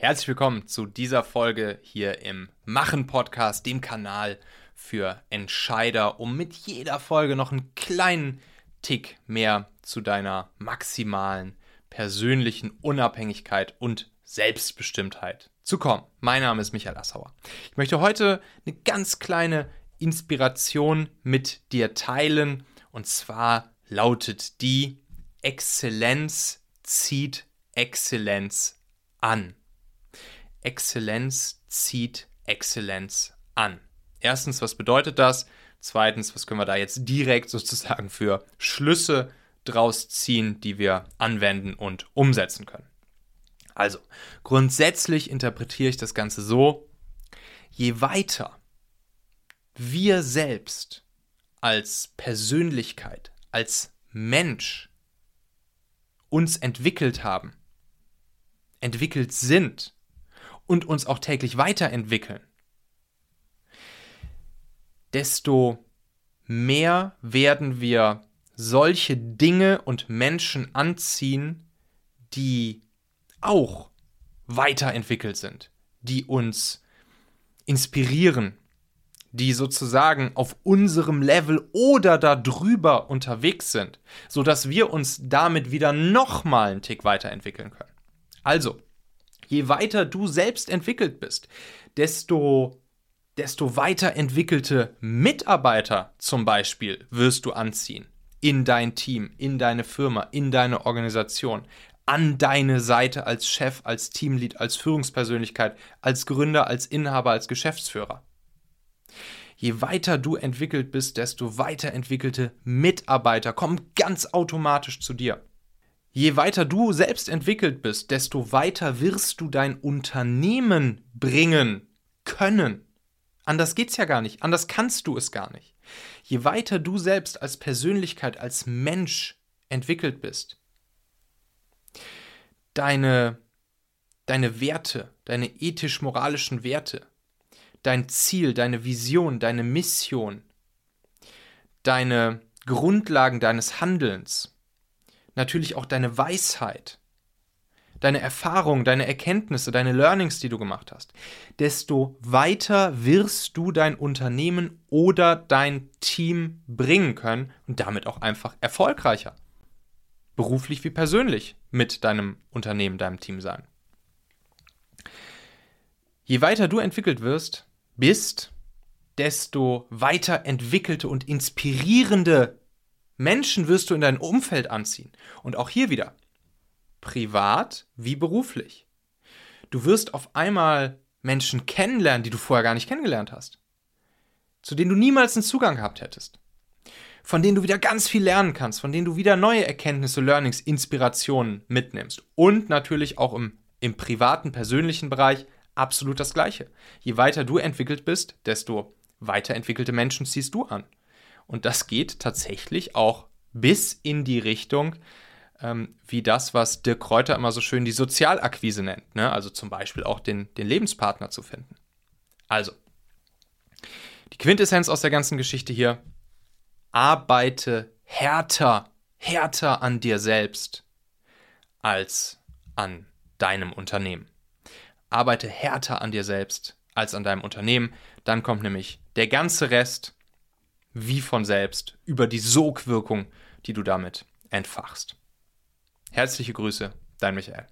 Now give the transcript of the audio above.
Herzlich willkommen zu dieser Folge hier im Machen Podcast, dem Kanal für Entscheider, um mit jeder Folge noch einen kleinen Tick mehr zu deiner maximalen persönlichen Unabhängigkeit und Selbstbestimmtheit zu kommen. Mein Name ist Michael Assauer. Ich möchte heute eine ganz kleine Inspiration mit dir teilen und zwar lautet die Exzellenz zieht Exzellenz an. Exzellenz zieht Exzellenz an. Erstens, was bedeutet das? Zweitens, was können wir da jetzt direkt sozusagen für Schlüsse draus ziehen, die wir anwenden und umsetzen können? Also, grundsätzlich interpretiere ich das Ganze so, je weiter wir selbst als Persönlichkeit, als Mensch uns entwickelt haben, entwickelt sind, und uns auch täglich weiterentwickeln, desto mehr werden wir solche Dinge und Menschen anziehen, die auch weiterentwickelt sind, die uns inspirieren, die sozusagen auf unserem Level oder darüber unterwegs sind, sodass wir uns damit wieder nochmal einen Tick weiterentwickeln können. Also, je weiter du selbst entwickelt bist, desto, desto weiterentwickelte Mitarbeiter zum Beispiel wirst du anziehen. In dein Team, in deine Firma, in deine Organisation, an deine Seite als Chef, als Teamlead, als Führungspersönlichkeit, als Gründer, als Inhaber, als Geschäftsführer. Je weiter du entwickelt bist, desto weiterentwickelte Mitarbeiter kommen ganz automatisch zu dir. Je weiter du selbst entwickelt bist, desto weiter wirst du dein Unternehmen bringen können. Anders geht's ja gar nicht, anders kannst du es gar nicht. Je weiter du selbst als Persönlichkeit, als Mensch entwickelt bist, deine, deine Werte, deine ethisch-moralischen Werte, dein Ziel, deine Vision, deine Mission, deine Grundlagen deines Handelns, natürlich auch deine Weisheit, deine Erfahrung, deine Erkenntnisse, deine Learnings, die du gemacht hast, desto weiter wirst du dein Unternehmen oder dein Team bringen können und damit auch einfach erfolgreicher. Beruflich wie persönlich mit deinem Unternehmen, deinem Team sein. Je weiter du entwickelt wirst, bist, desto weiter entwickelte und inspirierende Menschen wirst du in dein Umfeld anziehen. Und auch hier wieder, privat wie beruflich. Du wirst auf einmal Menschen kennenlernen, die du vorher gar nicht kennengelernt hast. Zu denen du niemals einen Zugang gehabt hättest. Von denen du wieder ganz viel lernen kannst, von denen du wieder neue Erkenntnisse, Learnings, Inspirationen mitnimmst. Und natürlich auch im, im privaten, persönlichen Bereich absolut das Gleiche. Je weiter du entwickelt bist, desto weiterentwickelte Menschen ziehst du an. Und das geht tatsächlich auch bis in die Richtung, ähm, wie das, was Dirk Kräuter immer so schön die Sozialakquise nennt. Ne? Also zum Beispiel auch den, den Lebenspartner zu finden. Also, die Quintessenz aus der ganzen Geschichte hier, arbeite härter, härter an dir selbst als an deinem Unternehmen. Arbeite härter an dir selbst als an deinem Unternehmen, dann kommt nämlich der ganze Rest wie von selbst über die Sogwirkung, die du damit entfachst. Herzliche Grüße, dein Michael.